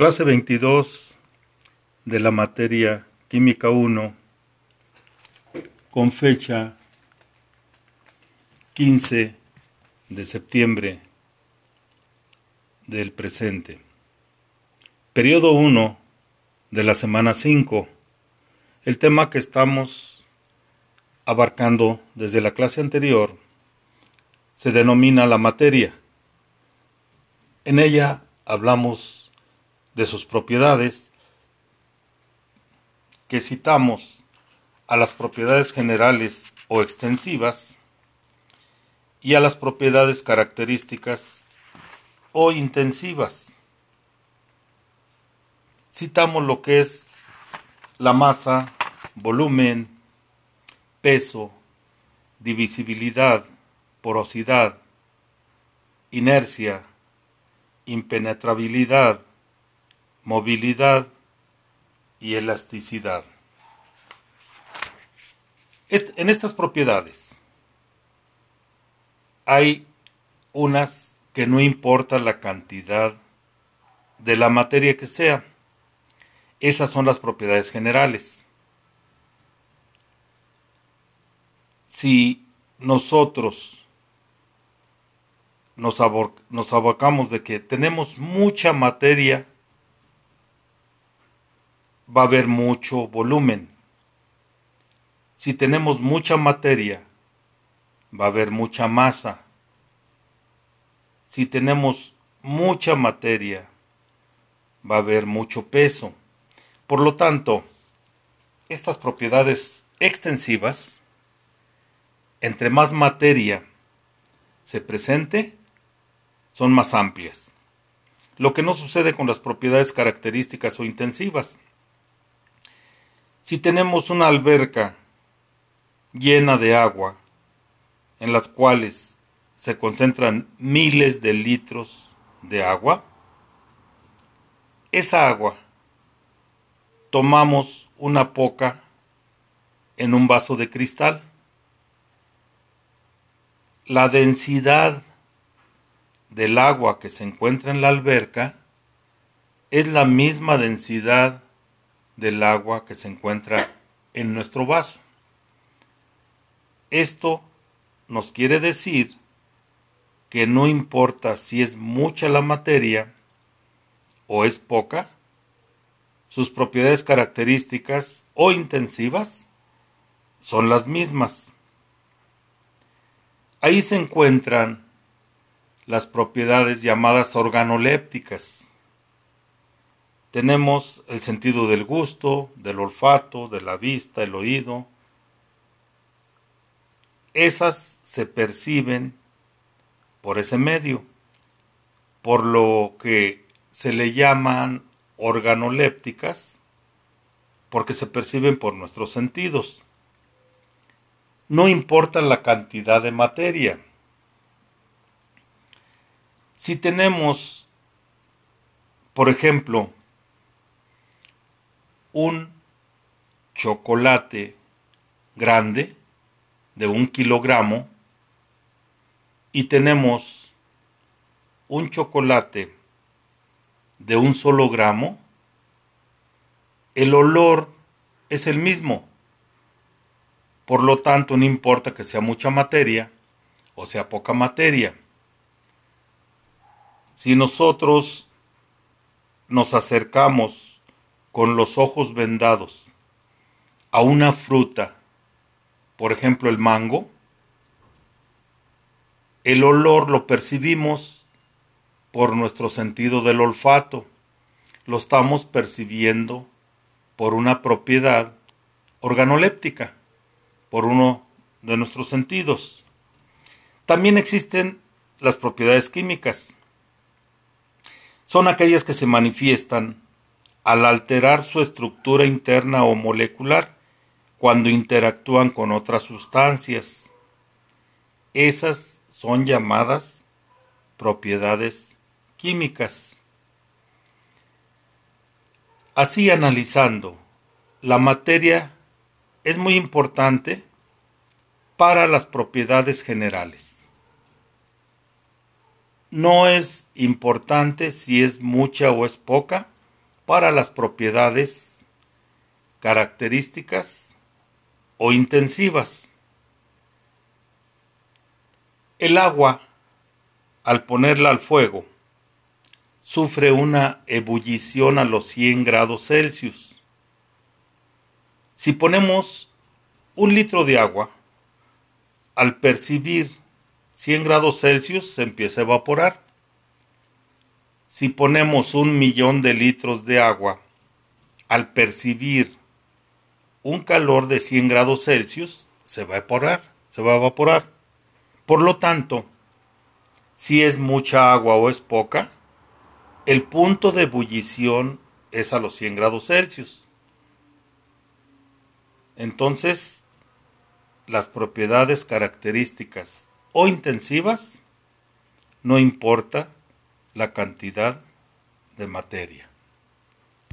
Clase 22 de la materia Química 1 con fecha 15 de septiembre del presente. Periodo 1 de la semana 5. El tema que estamos abarcando desde la clase anterior se denomina la materia. En ella hablamos de sus propiedades, que citamos a las propiedades generales o extensivas y a las propiedades características o intensivas. Citamos lo que es la masa, volumen, peso, divisibilidad, porosidad, inercia, impenetrabilidad, movilidad y elasticidad. En estas propiedades hay unas que no importa la cantidad de la materia que sea. Esas son las propiedades generales. Si nosotros nos, abocamos de que tenemos mucha materia va a haber mucho volumen. Si tenemos mucha materia, va a haber mucha masa. Si tenemos mucha materia, va a haber mucho peso. Por lo tanto, estas propiedades extensivas, entre más materia se presente, son más amplias. Lo que no sucede con las propiedades características o intensivas. Si tenemos una alberca llena de agua, en las cuales se concentran miles de litros de agua, esa agua tomamos una poca en un vaso de cristal. La densidad del agua que se encuentra en la alberca es la misma densidad del agua que se encuentra en nuestro vaso. Esto nos quiere decir que no importa si es mucha la materia o es poca, sus propiedades características o intensivas son las mismas. Ahí se encuentran las propiedades llamadas organolépticas, tenemos el sentido del gusto, del olfato, de la vista, el oído. Esas se perciben por ese medio, por lo que se le llaman organolépticas, porque se perciben por nuestros sentidos. No importa la cantidad de materia. Si tenemos, por ejemplo, un chocolate grande de un kilogramo y tenemos un chocolate de un solo gramo, el olor es el mismo. Por lo tanto, no importa que sea mucha materia o sea poca materia. Si nosotros nos acercamos con los ojos vendados a una fruta, por ejemplo el mango, el olor lo percibimos por nuestro sentido del olfato, lo estamos percibiendo por una propiedad organoléptica, por uno de nuestros sentidos. También existen las propiedades químicas. Son aquellas que se manifiestan al alterar su estructura interna o molecular cuando interactúan con otras sustancias. Esas son llamadas propiedades químicas. Así analizando, la materia es muy importante para las propiedades generales. No es importante si es mucha o es poca, para las propiedades, características o intensivas. El agua, al ponerla al fuego, sufre una ebullición a los 100 grados Celsius. Si ponemos un litro de agua, al percibir 100 grados Celsius se empieza a evaporar. Si ponemos un millón de litros de agua, al percibir un calor de 100 grados Celsius, se va a evaporar, se va a evaporar. Por lo tanto, si es mucha agua o es poca, el punto de ebullición es a los 100 grados Celsius. Entonces, las propiedades características o intensivas, no importa la cantidad de materia.